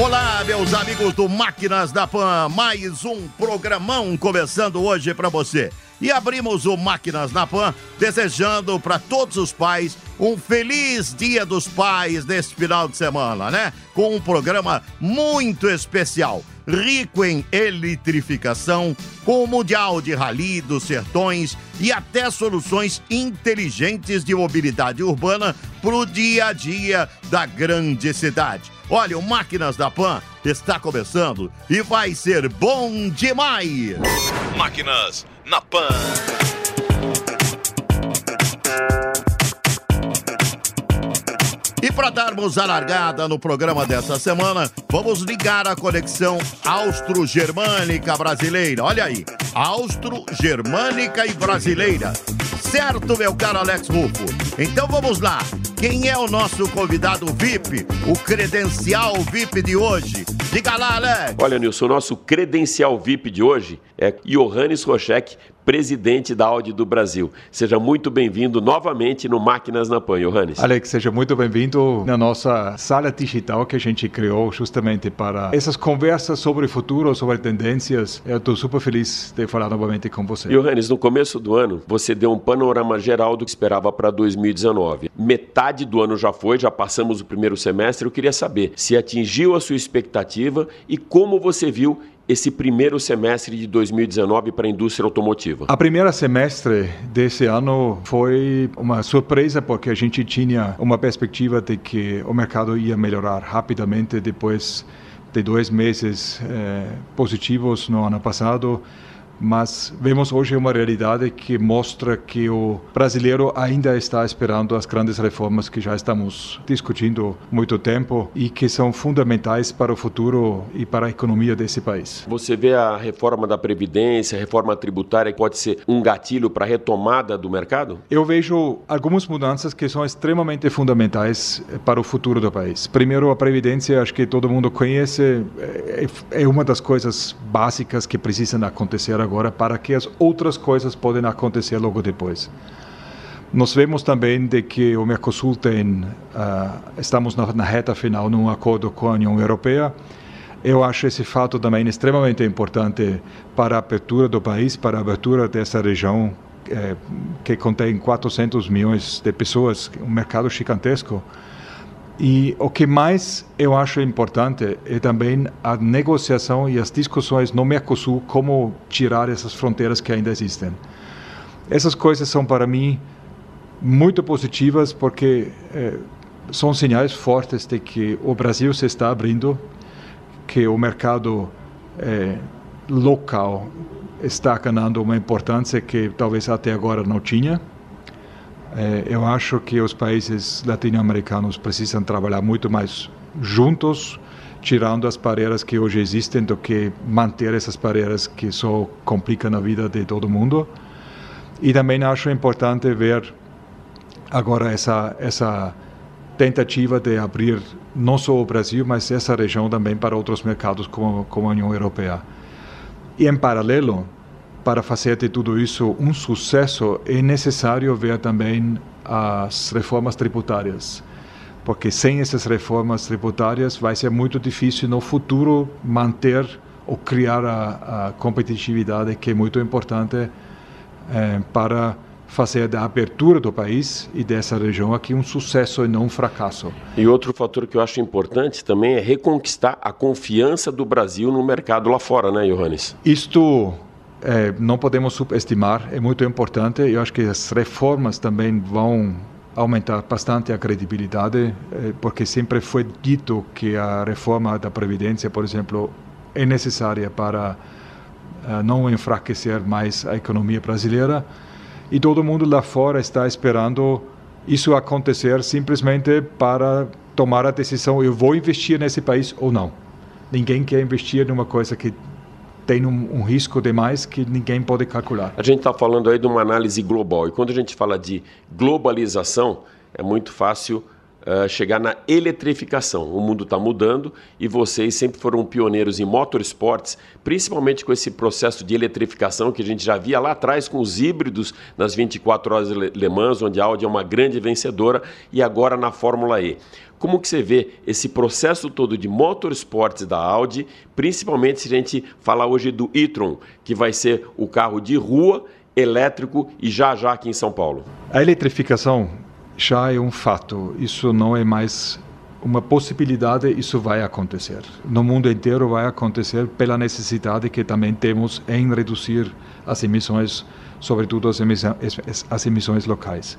Olá, meus amigos do Máquinas da Pan, mais um programão começando hoje para você. E abrimos o Máquinas na Pan desejando para todos os pais um feliz Dia dos Pais neste final de semana, né? Com um programa muito especial, rico em eletrificação, com o Mundial de Rally dos Sertões e até soluções inteligentes de mobilidade urbana para o dia a dia da grande cidade. Olha, o Máquinas da Pan está começando e vai ser bom demais! Máquinas na Pan. E para darmos a largada no programa dessa semana, vamos ligar a conexão austro-germânica brasileira. Olha aí, austro-germânica e brasileira. Certo, meu caro Alex Rufo? Então vamos lá. Quem é o nosso convidado VIP, o credencial VIP de hoje? Diga lá, Alex. Olha, Nilson, o nosso credencial VIP de hoje é Johannes Rochek, presidente da Audi do Brasil. Seja muito bem-vindo novamente no Máquinas na Pan, Johannes. Alex, seja muito bem-vindo na nossa sala digital que a gente criou justamente para essas conversas sobre o futuro, sobre tendências. Eu estou super feliz de falar novamente com você. Johannes, no começo do ano, você deu um panorama geral do que esperava para 2019. Metade do ano já foi, já passamos o primeiro semestre. Eu queria saber se atingiu a sua expectativa e como você viu esse primeiro semestre de 2019 para a indústria automotiva? A primeira semestre desse ano foi uma surpresa porque a gente tinha uma perspectiva de que o mercado ia melhorar rapidamente depois de dois meses eh, positivos no ano passado mas vemos hoje uma realidade que mostra que o brasileiro ainda está esperando as grandes reformas que já estamos discutindo muito tempo e que são fundamentais para o futuro e para a economia desse país. Você vê a reforma da previdência, a reforma tributária que pode ser um gatilho para a retomada do mercado? Eu vejo algumas mudanças que são extremamente fundamentais para o futuro do país. Primeiro, a previdência, acho que todo mundo conhece, é uma das coisas básicas que precisam acontecer agora agora para que as outras coisas podem acontecer logo depois. Nós vemos também de que o Mercosul tem, uh, estamos na, na reta final num acordo com a União Europeia. Eu acho esse fato também extremamente importante para a abertura do país, para a abertura dessa região eh, que contém 400 milhões de pessoas, um mercado gigantesco. E o que mais eu acho importante é também a negociação e as discussões no Mercosul como tirar essas fronteiras que ainda existem. Essas coisas são para mim muito positivas porque eh, são sinais fortes de que o Brasil se está abrindo, que o mercado eh, local está ganhando uma importância que talvez até agora não tinha. É, eu acho que os países latino-americanos precisam trabalhar muito mais juntos, tirando as barreiras que hoje existem, do que manter essas barreiras que só complicam a vida de todo mundo. E também acho importante ver agora essa essa tentativa de abrir não só o Brasil, mas essa região também para outros mercados como, como a União Europeia. E em paralelo, para fazer de tudo isso um sucesso, é necessário ver também as reformas tributárias. Porque sem essas reformas tributárias vai ser muito difícil no futuro manter ou criar a, a competitividade que é muito importante eh, para fazer da abertura do país e dessa região aqui um sucesso e não um fracasso. E outro fator que eu acho importante também é reconquistar a confiança do Brasil no mercado lá fora, né, Johannes? Isto é, não podemos subestimar, é muito importante. Eu acho que as reformas também vão aumentar bastante a credibilidade, é, porque sempre foi dito que a reforma da Previdência, por exemplo, é necessária para é, não enfraquecer mais a economia brasileira. E todo mundo lá fora está esperando isso acontecer simplesmente para tomar a decisão: eu vou investir nesse país ou não. Ninguém quer investir numa coisa que tem um, um risco demais que ninguém pode calcular. A gente está falando aí de uma análise global e quando a gente fala de globalização, é muito fácil uh, chegar na eletrificação. O mundo está mudando e vocês sempre foram pioneiros em motorsports, principalmente com esse processo de eletrificação que a gente já via lá atrás com os híbridos nas 24 horas Le Mans, onde a Audi é uma grande vencedora, e agora na Fórmula E. Como que você vê esse processo todo de motorsports da Audi, principalmente se a gente falar hoje do e-tron, que vai ser o carro de rua elétrico e já já aqui em São Paulo? A eletrificação já é um fato. Isso não é mais uma possibilidade, isso vai acontecer. No mundo inteiro vai acontecer pela necessidade que também temos em reduzir as emissões, sobretudo as emissões, as emissões locais.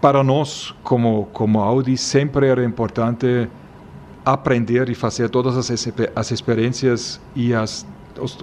Para nós, como, como Audi, sempre era importante aprender e fazer todas as, as experiências e as,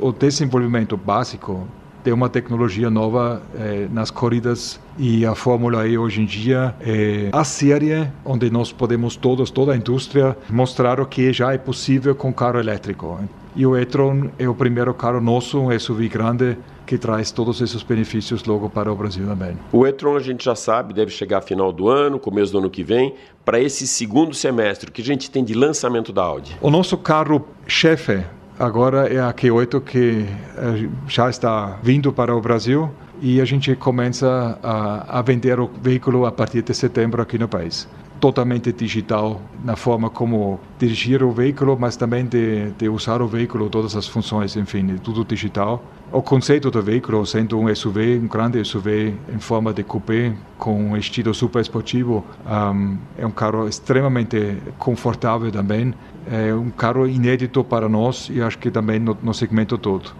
o desenvolvimento básico de uma tecnologia nova eh, nas corridas e a Fórmula E hoje em dia é a série onde nós podemos todos, toda a indústria, mostrar o que já é possível com carro elétrico. E o e-tron é o primeiro carro nosso, um SUV grande, que traz todos esses benefícios logo para o Brasil também. O e-tron a gente já sabe, deve chegar final do ano, começo do ano que vem. Para esse segundo semestre, o que a gente tem de lançamento da Audi? O nosso carro chefe agora é a Q8 que eh, já está vindo para o Brasil e a gente começa a, a vender o veículo a partir de setembro aqui no país totalmente digital na forma como dirigir o veículo, mas também de, de, usar o veículo, todas as funções, enfim, tudo digital. O conceito do veículo, sendo um SUV, um grande SUV em forma de coupé, com um estilo super esportivo, um, é um carro extremamente confortável também. É um carro inédito para nós e acho que também no, no segmento todo.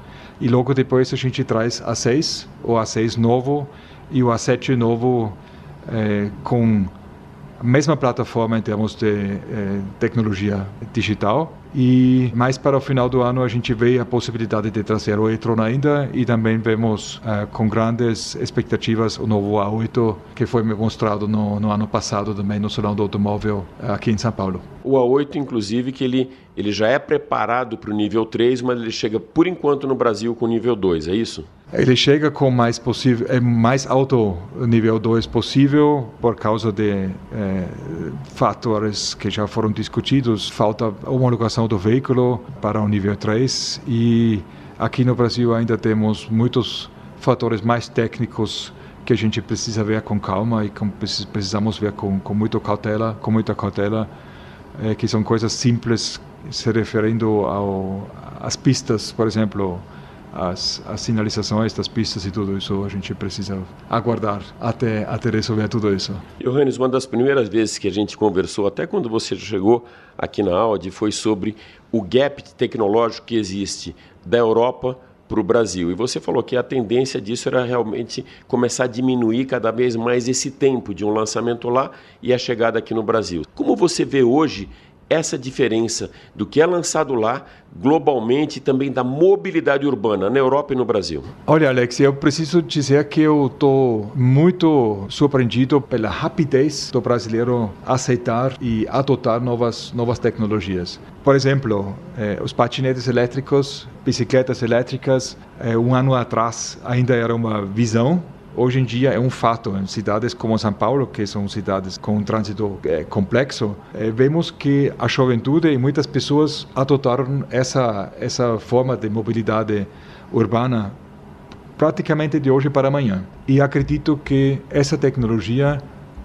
E logo depois a gente traz a 6, o A6 novo e o A7 novo é, com mesma plataforma em termos de eh, tecnologia digital. E mais para o final do ano a gente vê a possibilidade de trazer o e-tron ainda e também vemos eh, com grandes expectativas o novo A8 que foi mostrado no, no ano passado também no Salão do Automóvel aqui em São Paulo. O A8 inclusive que ele, ele já é preparado para o nível 3, mas ele chega por enquanto no Brasil com nível 2, é isso? Ele chega com mais possível, é mais alto nível 2 possível por causa de é, fatores que já foram discutidos, falta homologação do veículo para o nível 3 e aqui no Brasil ainda temos muitos fatores mais técnicos que a gente precisa ver com calma e com, precisamos ver com, com muita cautela, com muita cautela, é, que são coisas simples se referindo às pistas, por exemplo, as, as sinalizações das pistas e tudo isso, a gente precisa aguardar até, até resolver tudo isso. Johannes, uma das primeiras vezes que a gente conversou, até quando você chegou aqui na Audi, foi sobre o gap tecnológico que existe da Europa para o Brasil. E você falou que a tendência disso era realmente começar a diminuir cada vez mais esse tempo de um lançamento lá e a chegada aqui no Brasil. Como você vê hoje essa diferença do que é lançado lá globalmente e também da mobilidade urbana na Europa e no Brasil? Olha, Alex, eu preciso dizer que eu estou muito surpreendido pela rapidez do brasileiro aceitar e adotar novas novas tecnologias. Por exemplo, eh, os patinetes elétricos, bicicletas elétricas, eh, um ano atrás ainda era uma visão hoje em dia é um fato. Em cidades como São Paulo, que são cidades com um trânsito é, complexo, é, vemos que a juventude e muitas pessoas adotaram essa, essa forma de mobilidade urbana praticamente de hoje para amanhã. E acredito que essa tecnologia,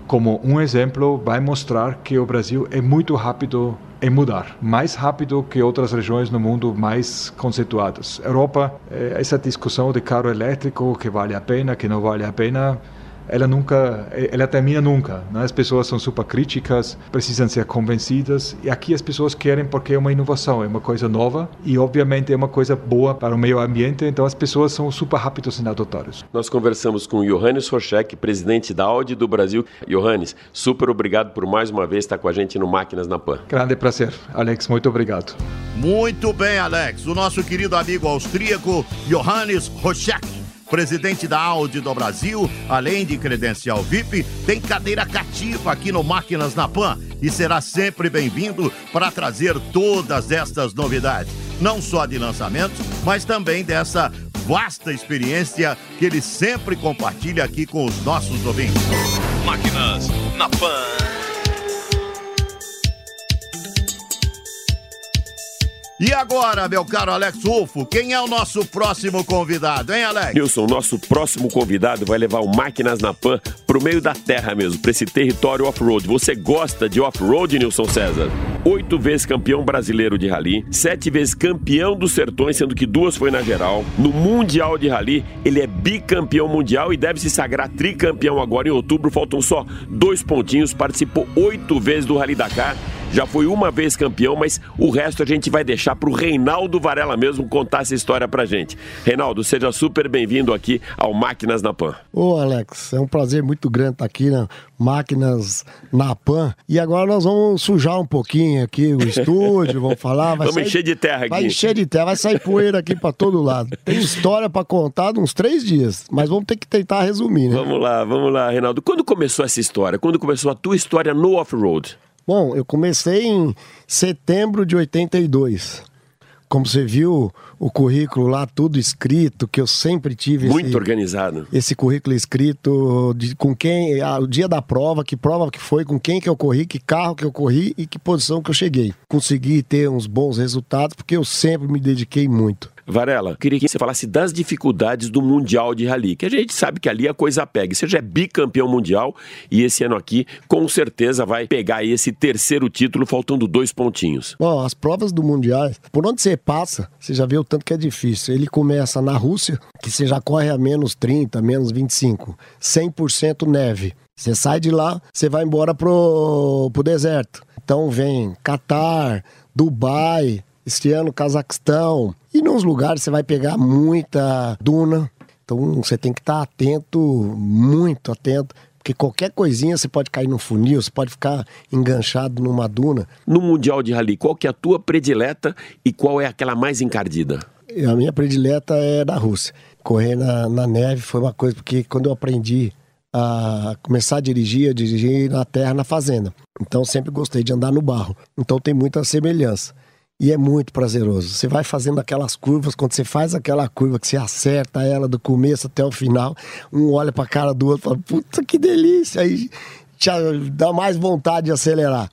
como um exemplo, vai mostrar que o Brasil é muito rápido em mudar, mais rápido que outras regiões no mundo mais conceituadas. Europa, eh, essa discussão de carro elétrico, que vale a pena, que não vale a pena, ela nunca, ela termina nunca. Né? As pessoas são super críticas, precisam ser convencidas e aqui as pessoas querem porque é uma inovação, é uma coisa nova e obviamente é uma coisa boa para o meio ambiente. Então as pessoas são super rápidas em adotar isso. Nós conversamos com Johannes Rochek, presidente da Audi do Brasil. Johannes, super obrigado por mais uma vez estar com a gente no Máquinas na Pan. Grande prazer, Alex. Muito obrigado. Muito bem, Alex. O nosso querido amigo austríaco Johannes Rochek presidente da Audi do Brasil, além de credencial VIP, tem cadeira cativa aqui no Máquinas na Pan e será sempre bem-vindo para trazer todas estas novidades. não só de lançamentos, mas também dessa vasta experiência que ele sempre compartilha aqui com os nossos ouvintes. Máquinas na Pan. E agora, meu caro Alex Rufo, quem é o nosso próximo convidado, hein, Alex? Nilson, nosso próximo convidado vai levar o Máquinas na Pan pro meio da terra mesmo, para esse território off-road. Você gosta de off-road, Nilson César? Oito vezes campeão brasileiro de rally, sete vezes campeão dos sertões, sendo que duas foi na geral. No Mundial de Rally, ele é bicampeão mundial e deve se sagrar tricampeão agora em outubro. Faltam só dois pontinhos. Participou oito vezes do Rally Dakar já foi uma vez campeão, mas o resto a gente vai deixar para o Reinaldo Varela mesmo contar essa história pra gente. Reinaldo, seja super bem-vindo aqui ao Máquinas na Pan. Ô Alex, é um prazer muito grande estar aqui na Máquinas na Pan. E agora nós vamos sujar um pouquinho aqui o estúdio, vamos falar. vamos sair, encher de terra aqui. Vai encher de terra, vai sair poeira aqui para todo lado. Tem história para contar de uns três dias, mas vamos ter que tentar resumir, né? Vamos lá, vamos lá, Reinaldo. Quando começou essa história? Quando começou a tua história no off-road? Bom, eu comecei em setembro de 82. Como você viu, o currículo lá tudo escrito, que eu sempre tive. Muito esse, organizado. Esse currículo escrito de com quem, ah, o dia da prova, que prova que foi, com quem que eu corri, que carro que eu corri e que posição que eu cheguei. Consegui ter uns bons resultados porque eu sempre me dediquei muito. Varela, queria que você falasse das dificuldades do Mundial de Rally, que a gente sabe que ali a coisa pega. Você já é bicampeão mundial e esse ano aqui, com certeza, vai pegar esse terceiro título, faltando dois pontinhos. Bom, as provas do Mundial, por onde você passa, você já vê o tanto que é difícil. Ele começa na Rússia, que você já corre a menos 30, menos 25, 100% neve. Você sai de lá, você vai embora pro, pro deserto. Então vem Catar, Dubai, este ano Cazaquistão. E nos lugares você vai pegar muita duna. Então você tem que estar atento, muito atento, porque qualquer coisinha você pode cair num funil, você pode ficar enganchado numa duna. No Mundial de Rally, qual que é a tua predileta e qual é aquela mais encardida? A minha predileta é da Rússia. Correr na, na neve foi uma coisa, porque quando eu aprendi a começar a dirigir, eu dirigi na terra, na fazenda. Então sempre gostei de andar no barro. Então tem muita semelhança. E é muito prazeroso. Você vai fazendo aquelas curvas, quando você faz aquela curva que você acerta ela do começo até o final, um olha para a cara do outro e fala: Puta que delícia! Aí te dá mais vontade de acelerar.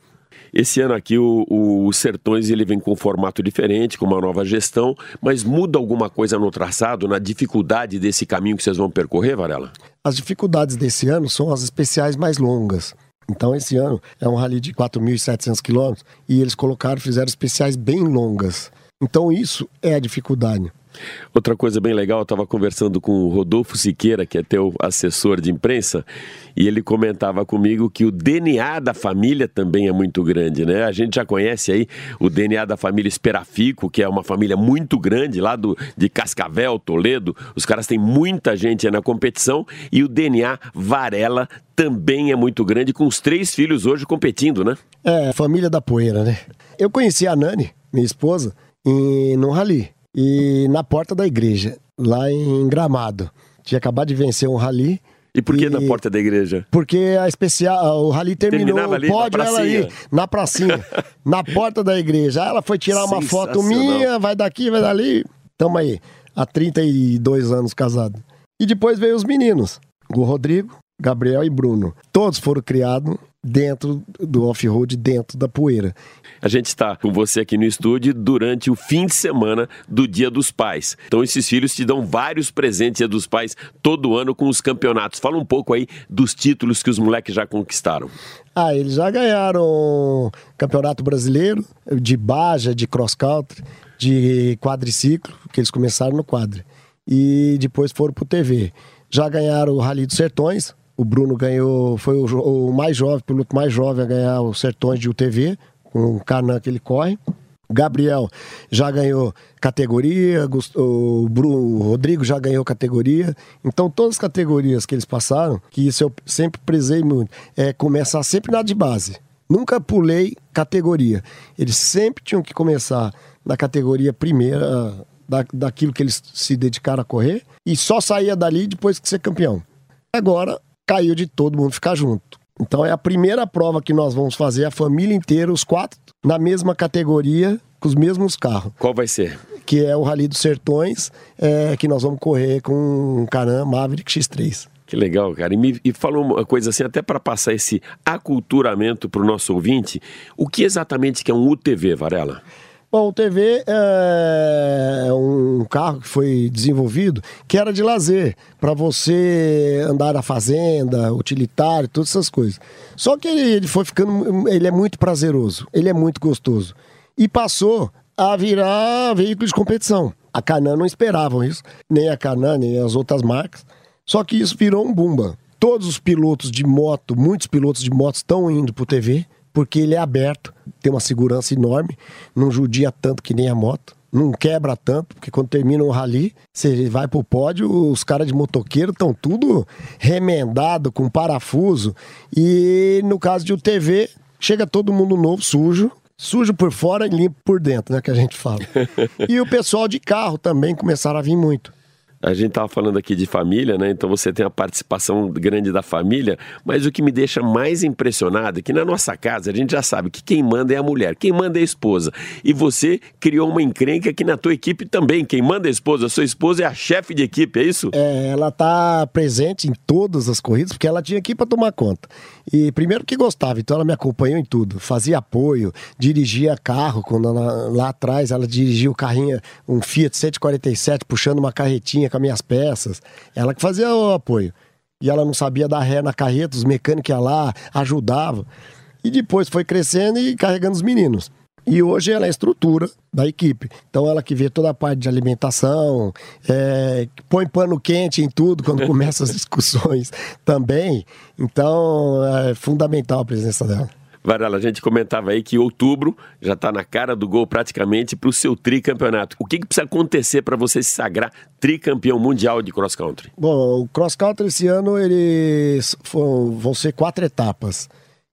Esse ano aqui o, o, Sertões ele vem com um formato diferente, com uma nova gestão, mas muda alguma coisa no traçado, na dificuldade desse caminho que vocês vão percorrer, Varela? As dificuldades desse ano são as especiais mais longas. Então, esse ano é um rally de 4.700 quilômetros e eles colocaram, fizeram especiais bem longas. Então, isso é a dificuldade. Outra coisa bem legal, eu estava conversando com o Rodolfo Siqueira, que é teu assessor de imprensa, e ele comentava comigo que o DNA da família também é muito grande, né? A gente já conhece aí o DNA da família Esperafico, que é uma família muito grande lá do, de Cascavel, Toledo. Os caras têm muita gente na competição e o DNA Varela também é muito grande, com os três filhos hoje competindo, né? É, família da poeira, né? Eu conheci a Nani, minha esposa, em, no rally e na porta da igreja, lá em Gramado. Tinha acabado de vencer um rally. E por que e... na porta da igreja? Porque a especial, o rally terminou, ali, pode ela ali, na pracinha, na porta da igreja. Aí ela foi tirar uma foto minha, vai daqui, vai dali. Tamo aí, há 32 anos casado. E depois veio os meninos, o Rodrigo, Gabriel e Bruno. Todos foram criados dentro do off-road, dentro da poeira. A gente está com você aqui no estúdio durante o fim de semana do Dia dos Pais. Então esses filhos te dão vários presentes Dia dos Pais todo ano com os campeonatos. Fala um pouco aí dos títulos que os moleques já conquistaram. Ah, eles já ganharam Campeonato Brasileiro de Baja, de cross country, de quadriciclo, que eles começaram no quadro. E depois foram pro TV. Já ganharam o Rally dos Sertões, o Bruno ganhou, foi o, o, mais jovem, piloto mais jovem a ganhar os Sertões de UTV, com o Canan que ele corre. Gabriel já ganhou categoria, o, Bruno, o Rodrigo já ganhou categoria. Então, todas as categorias que eles passaram, que isso eu sempre prezei muito, é começar sempre na de base. Nunca pulei categoria. Eles sempre tinham que começar na categoria primeira, da, daquilo que eles se dedicaram a correr, e só saía dali depois de ser campeão. Agora, caiu de todo mundo ficar junto. Então é a primeira prova que nós vamos fazer, a família inteira, os quatro, na mesma categoria, com os mesmos carros. Qual vai ser? Que é o Rally dos Sertões, é, que nós vamos correr com um Canan Maverick X3. Que legal, cara. E, me, e falou uma coisa assim, até para passar esse aculturamento para o nosso ouvinte, o que exatamente que é um UTV, Varela? Bom, o TV é um carro que foi desenvolvido que era de lazer, para você andar na fazenda, utilitário, todas essas coisas. Só que ele, ele foi ficando, ele é muito prazeroso, ele é muito gostoso. E passou a virar veículo de competição. A Canan não esperavam isso, nem a Canan, nem as outras marcas. Só que isso virou um bumba. Todos os pilotos de moto, muitos pilotos de moto estão indo pro TV, porque ele é aberto, tem uma segurança enorme, não judia tanto que nem a moto, não quebra tanto, porque quando termina o rally, você vai pro pódio, os caras de motoqueiro estão tudo remendado com parafuso. E no caso de UTV, chega todo mundo novo, sujo, sujo por fora e limpo por dentro, né, que a gente fala. e o pessoal de carro também começaram a vir muito. A gente estava falando aqui de família, né? Então você tem a participação grande da família, mas o que me deixa mais impressionado é que na nossa casa a gente já sabe que quem manda é a mulher, quem manda é a esposa. E você criou uma encrenca aqui na tua equipe também. Quem manda é a esposa, a sua esposa é a chefe de equipe, é isso? É, ela tá presente em todas as corridas, porque ela tinha aqui para tomar conta. E primeiro que gostava, então ela me acompanhou em tudo. Fazia apoio, dirigia carro, quando ela, lá atrás ela dirigia o carrinho, um Fiat 147, puxando uma carretinha com as minhas peças. Ela que fazia o apoio. E ela não sabia dar ré na carreta, os mecânicos iam lá, ajudavam. E depois foi crescendo e carregando os meninos. E hoje ela é a estrutura da equipe. Então ela que vê toda a parte de alimentação, é, põe pano quente em tudo quando começam as discussões também. Então é fundamental a presença dela. Varela, a gente comentava aí que outubro já está na cara do gol praticamente para o seu tricampeonato. O que, que precisa acontecer para você se sagrar tricampeão mundial de cross country? Bom, o cross country esse ano eles vão ser quatro etapas.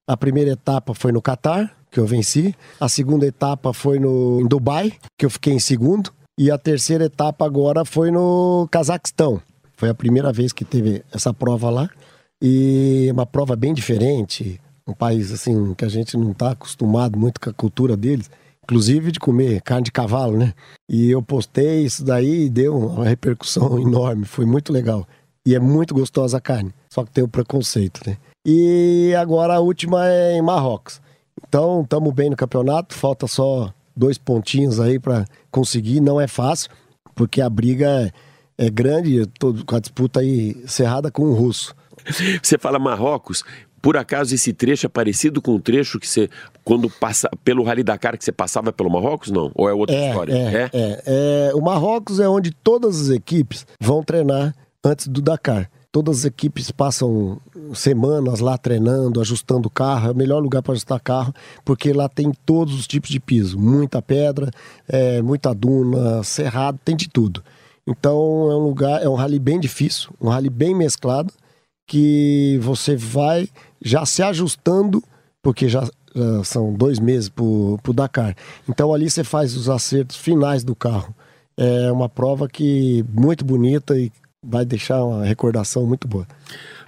A primeira etapa foi no Catar, que eu venci. A segunda etapa foi no em Dubai, que eu fiquei em segundo. E a terceira etapa agora foi no Cazaquistão. Foi a primeira vez que teve essa prova lá. E uma prova bem diferente um país assim que a gente não está acostumado muito com a cultura deles, inclusive de comer carne de cavalo, né? E eu postei isso daí e deu uma repercussão enorme, foi muito legal. E é muito gostosa a carne, só que tem o preconceito, né? E agora a última é em Marrocos. Então, estamos bem no campeonato, falta só dois pontinhos aí para conseguir, não é fácil, porque a briga é, grande, tô com a disputa aí cerrada com o russo. Você fala Marrocos, por acaso esse trecho é parecido com o trecho que você, quando passa pelo Rally Dakar, que você passava pelo Marrocos, não? Ou é outra é, história? É, é? É, é, O Marrocos é onde todas as equipes vão treinar antes do Dakar. Todas as equipes passam semanas lá treinando, ajustando o carro. É o melhor lugar para ajustar carro, porque lá tem todos os tipos de piso. Muita pedra, é, muita duna, cerrado, tem de tudo. Então é um lugar, é um rally bem difícil, um rally bem mesclado, que você vai já se ajustando, porque já, são dois meses para o Dakar. Então ali você faz os acertos finais do carro. É uma prova que muito bonita e vai deixar uma recordação muito boa.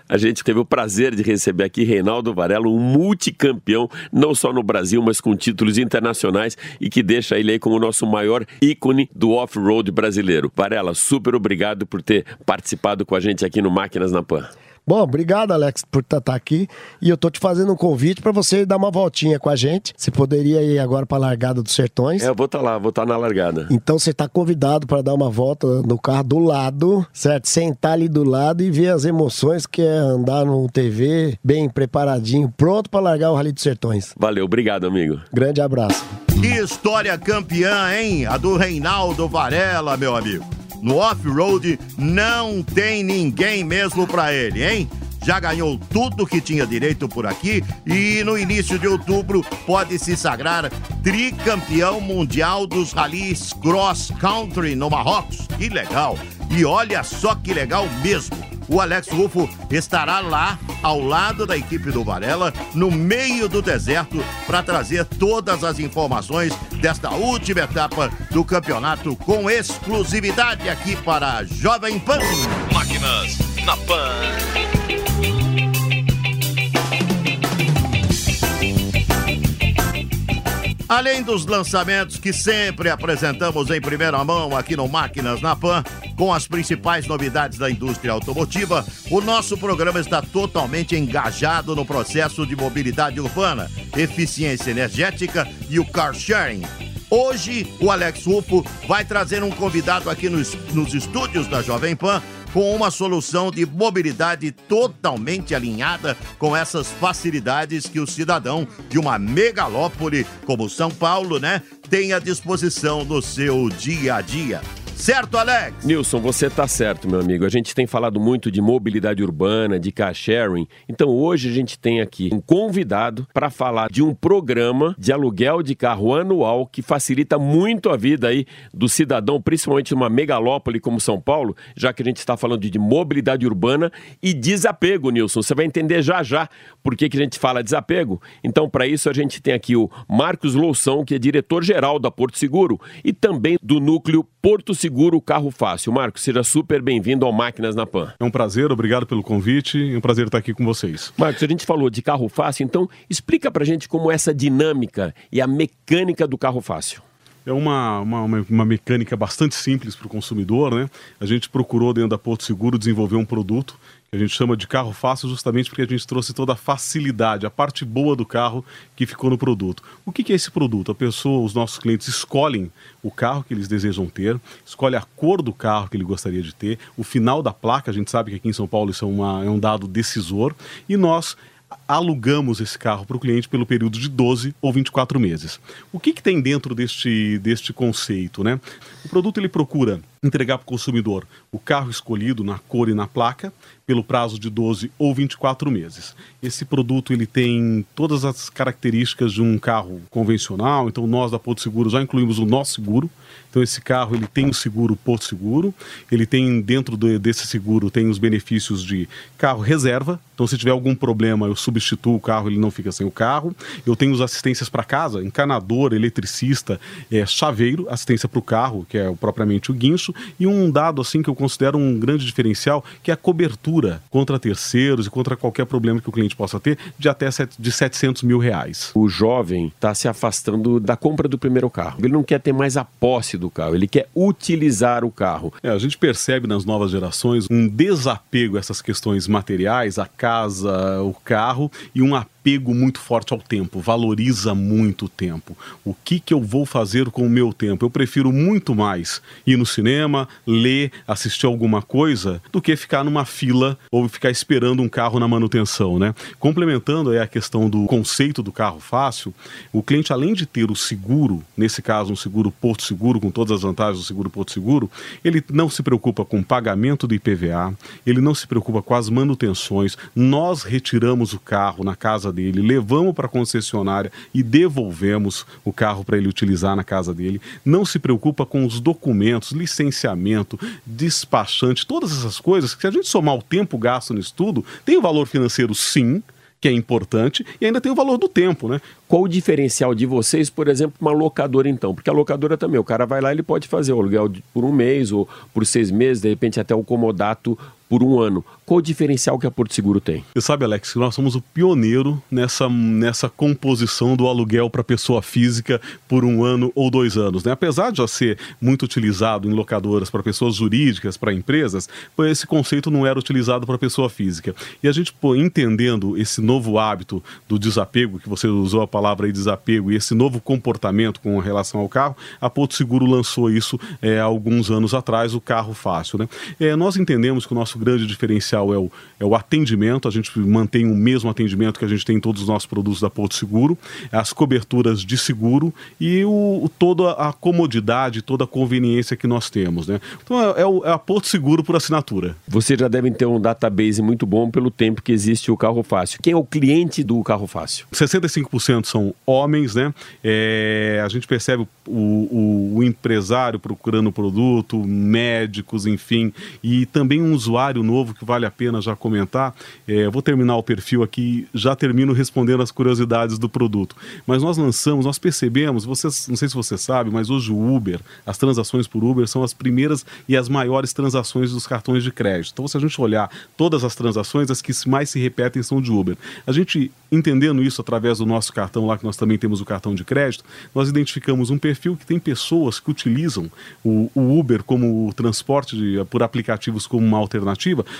A gente teve o prazer de receber aqui Reinaldo Varela, um multicampeão, não só no Brasil, mas com títulos internacionais e que deixa ele aí como o nosso maior ícone do off-road brasileiro. Varela, super obrigado por ter participado com a gente aqui no Máquinas na Pan. Bom, obrigado, Alex, por estar tá, tá aqui. E eu tô te fazendo um convite para você dar uma voltinha com a gente. Você poderia ir agora para a largada dos Sertões. É, eu vou estar tá lá, vou estar tá na largada. Então você está convidado para dar uma volta no carro do lado, certo? Sentar ali do lado e ver as emoções que é andar no TV bem preparadinho, pronto para largar o Rally dos Sertões. Valeu, obrigado, amigo. Grande abraço. Que história campeã, hein? A do Reinaldo Varela, meu amigo no off-road não tem ninguém mesmo para ele, hein? Já ganhou tudo que tinha direito por aqui e no início de outubro pode se sagrar tricampeão mundial dos ralis cross country no Marrocos. Que legal! E olha só que legal mesmo o Alex Rufo estará lá ao lado da equipe do Varela, no meio do deserto, para trazer todas as informações desta última etapa do campeonato com exclusividade aqui para a Jovem Pan. Máquinas na Pan. Além dos lançamentos que sempre apresentamos em primeira mão aqui no Máquinas na Pan, com as principais novidades da indústria automotiva, o nosso programa está totalmente engajado no processo de mobilidade urbana, eficiência energética e o car sharing. Hoje, o Alex Rufo vai trazer um convidado aqui nos, nos estúdios da Jovem Pan com uma solução de mobilidade totalmente alinhada com essas facilidades que o cidadão de uma megalópole como São Paulo, né, tem à disposição no seu dia a dia. Certo, Alex? Nilson, você tá certo, meu amigo. A gente tem falado muito de mobilidade urbana, de car sharing. Então hoje a gente tem aqui um convidado para falar de um programa de aluguel de carro anual que facilita muito a vida aí do cidadão, principalmente numa megalópole como São Paulo, já que a gente está falando de mobilidade urbana e desapego, Nilson. Você vai entender já já por que, que a gente fala desapego. Então, para isso, a gente tem aqui o Marcos Loução, que é diretor-geral da Porto Seguro e também do núcleo Porto Seguro Carro Fácil. Marcos, seja super bem-vindo ao Máquinas na Pan. É um prazer, obrigado pelo convite e um prazer estar aqui com vocês. Marcos, a gente falou de carro fácil, então explica pra gente como é essa dinâmica e a mecânica do carro fácil. É uma, uma, uma mecânica bastante simples para o consumidor, né? A gente procurou dentro da Porto Seguro desenvolver um produto a gente chama de carro fácil justamente porque a gente trouxe toda a facilidade, a parte boa do carro que ficou no produto. O que, é esse produto? A pessoa, os nossos clientes escolhem o carro que eles desejam ter, escolhe a cor do carro que ele gostaria de ter, o final da placa, a gente sabe que aqui em São Paulo isso é, uma, é um dado decisor, e nós alugamos esse carro para o cliente pelo período de 12 ou 24 meses. O que, que tem dentro deste, deste conceito? Né? O produto ele procura entregar para o consumidor o carro escolhido na cor e na placa pelo prazo de 12 ou 24 meses. Esse produto ele tem todas as características de um carro convencional, então nós da Porto Seguro já incluímos o nosso seguro. Então esse carro ele tem o seguro Porto Seguro, ele tem dentro desse seguro tem os benefícios de carro reserva. Então se tiver algum problema eu substituo o carro, ele não fica sem o carro. Eu tenho as assistências para casa, encanador, eletricista, é, chaveiro, assistência para o carro, que é propriamente o guincho, e um dado assim que eu considero um grande diferencial, que é a cobertura contra terceiros e contra qualquer problema que o cliente possa ter, de até de 700 mil reais. O jovem está se afastando da compra do primeiro carro. Ele não quer ter mais a posse do carro, ele quer utilizar o carro. É, a gente percebe nas novas gerações um desapego a essas questões materiais, a casa, o carro, e um apego apego muito forte ao tempo, valoriza muito o tempo. O que, que eu vou fazer com o meu tempo? Eu prefiro muito mais ir no cinema, ler, assistir alguma coisa, do que ficar numa fila ou ficar esperando um carro na manutenção, né? Complementando aí a questão do conceito do carro fácil, o cliente, além de ter o seguro, nesse caso um seguro Porto Seguro, com todas as vantagens do seguro Porto Seguro, ele não se preocupa com o pagamento do IPVA, ele não se preocupa com as manutenções, nós retiramos o carro na casa dele, levamos para a concessionária e devolvemos o carro para ele utilizar na casa dele. Não se preocupa com os documentos, licenciamento, despachante, todas essas coisas que se a gente somar o tempo gasto no estudo, tem o valor financeiro sim, que é importante, e ainda tem o valor do tempo, né? Qual o diferencial de vocês, por exemplo, uma locadora então? Porque a locadora também, o cara vai lá, ele pode fazer o aluguel por um mês ou por seis meses, de repente até o comodato por um ano. Qual o diferencial que a Porto Seguro tem? Você sabe, Alex, que nós somos o pioneiro nessa, nessa composição do aluguel para pessoa física por um ano ou dois anos. Né? Apesar de já ser muito utilizado em locadoras para pessoas jurídicas, para empresas, esse conceito não era utilizado para pessoa física. E a gente, pô, entendendo esse novo hábito do desapego, que você usou a palavra aí desapego, e esse novo comportamento com relação ao carro, a Porto Seguro lançou isso é, alguns anos atrás, o carro fácil. Né? É, nós entendemos que o nosso grande diferencial é o, é o atendimento, a gente mantém o mesmo atendimento que a gente tem em todos os nossos produtos da Porto Seguro, as coberturas de seguro e o, o toda a comodidade, toda a conveniência que nós temos. Né? Então é, é, o, é a Porto Seguro por assinatura. Vocês já devem ter um database muito bom pelo tempo que existe o carro fácil. Quem é o cliente do carro fácil? 65% são homens, né? É, a gente percebe o, o, o empresário procurando o produto, médicos, enfim, e também um usuário novo que vale a pena já comentar. É, vou terminar o perfil aqui, já termino respondendo as curiosidades do produto. Mas nós lançamos, nós percebemos, vocês, não sei se você sabe, mas hoje o Uber, as transações por Uber são as primeiras e as maiores transações dos cartões de crédito. Então, se a gente olhar todas as transações, as que mais se repetem são de Uber. A gente entendendo isso através do nosso cartão lá, que nós também temos o cartão de crédito, nós identificamos um perfil que tem pessoas que utilizam o, o Uber como transporte de, por aplicativos como uma alternativa,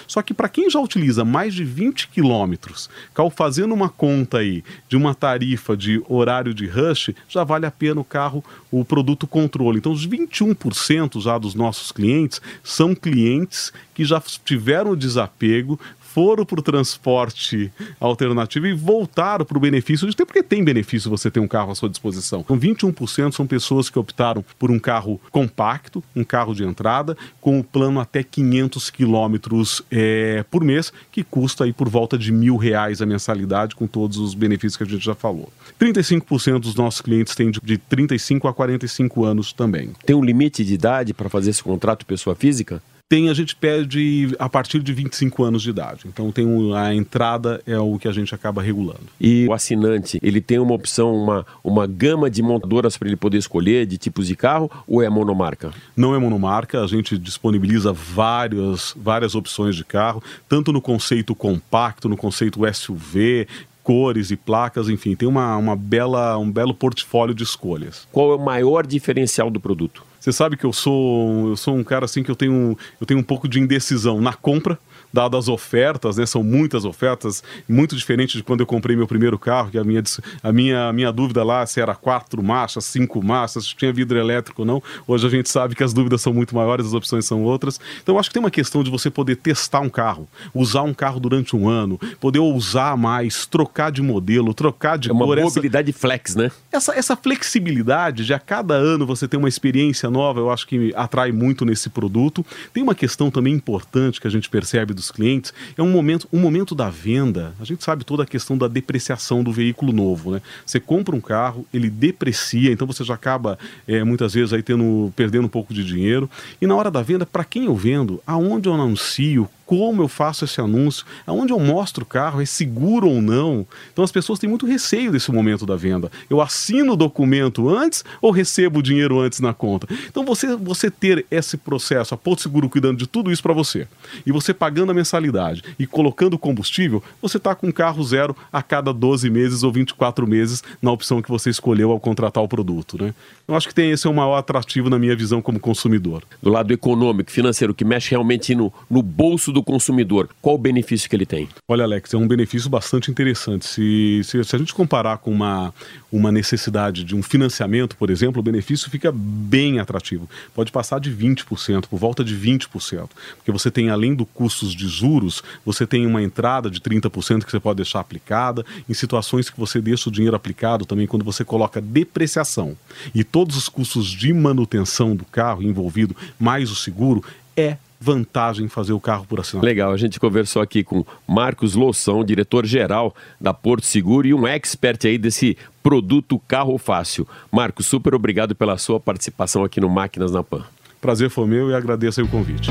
só que para quem já utiliza mais de 20 quilômetros, fazendo uma conta aí de uma tarifa de horário de rush, já vale a pena o carro, o produto controle. Então, os 21% já dos nossos clientes são clientes que já tiveram o desapego, foram para o transporte alternativo e voltaram para o benefício de ter, porque tem benefício você ter um carro à sua disposição. Então, 21% são pessoas que optaram por um carro compacto, um carro de entrada, com o plano até 500 quilômetros é, por mês, que custa aí por volta de mil reais a mensalidade, com todos os benefícios que a gente já falou. 35% dos nossos clientes têm de, de 35 a 45 anos também. Tem um limite de idade para fazer esse contrato pessoa física? Tem a gente pede a partir de 25 anos de idade. Então tem um, a entrada é o que a gente acaba regulando. E o assinante, ele tem uma opção, uma, uma gama de montadoras para ele poder escolher de tipos de carro ou é monomarca? Não é monomarca, a gente disponibiliza várias, várias opções de carro, tanto no conceito compacto, no conceito SUV, cores e placas, enfim, tem uma, uma bela, um belo portfólio de escolhas. Qual é o maior diferencial do produto? Você sabe que eu sou, eu sou um cara assim que eu tenho, eu tenho um pouco de indecisão na compra dadas as ofertas, né? São muitas ofertas, muito diferente de quando eu comprei meu primeiro carro, que a minha, a minha, a minha dúvida lá se era quatro marchas, cinco marchas, se tinha vidro elétrico ou não. Hoje a gente sabe que as dúvidas são muito maiores, as opções são outras. Então eu acho que tem uma questão de você poder testar um carro, usar um carro durante um ano, poder usar mais, trocar de modelo, trocar de é uma cor. mobilidade essa, flex, né? Essa, essa flexibilidade de a cada ano você ter uma experiência nova, eu acho que atrai muito nesse produto. Tem uma questão também importante que a gente percebe do dos clientes, é um momento, um momento da venda. A gente sabe toda a questão da depreciação do veículo novo, né? Você compra um carro, ele deprecia, então você já acaba é, muitas vezes aí tendo, perdendo um pouco de dinheiro. E na hora da venda, para quem eu vendo, aonde eu anuncio, como eu faço esse anúncio, aonde eu mostro o carro, é seguro ou não. Então as pessoas têm muito receio desse momento da venda. Eu assino o documento antes ou recebo o dinheiro antes na conta? Então você, você ter esse processo, a Porto Seguro cuidando de tudo isso para você, e você pagando a mensalidade e colocando combustível, você está com carro zero a cada 12 meses ou 24 meses na opção que você escolheu ao contratar o produto. Né? Eu acho que tem esse é o maior atrativo na minha visão como consumidor. Do lado econômico, financeiro, que mexe realmente no, no bolso do consumidor, qual o benefício que ele tem? Olha, Alex, é um benefício bastante interessante. Se, se, se, a gente comparar com uma, uma necessidade de um financiamento, por exemplo, o benefício fica bem atrativo. Pode passar de 20%, por volta de 20%. Porque você tem, além do custos de juros, você tem uma entrada de 30% que você pode deixar aplicada. Em situações que você deixa o dinheiro aplicado também, quando você coloca depreciação e todos os custos de manutenção do carro envolvido, mais o seguro, é vantagem fazer o carro por assinatura. Legal, a gente conversou aqui com Marcos Loução, diretor-geral da Porto Seguro e um expert aí desse produto Carro Fácil. Marcos, super obrigado pela sua participação aqui no Máquinas na Pan. Prazer foi meu e agradeço o convite.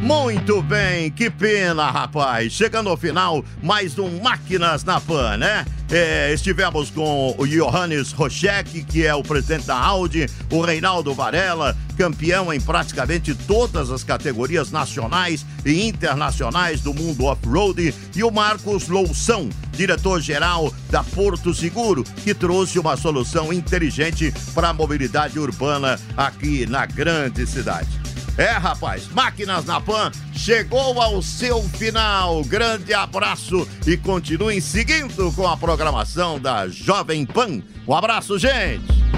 Muito bem, que pena, rapaz. Chegando ao final, mais um Máquinas na Pan, né? É, estivemos com o Johannes Rochek, que é o presidente da Audi, o Reinaldo Varela, campeão em praticamente todas as categorias nacionais e internacionais do mundo off-road, e o Marcos Loução, diretor-geral da Porto Seguro, que trouxe uma solução inteligente para a mobilidade urbana aqui na grande cidade. É, rapaz, Máquinas na Pan chegou ao seu final. Grande abraço e continuem seguindo com a programação da Jovem Pan. Um abraço, gente!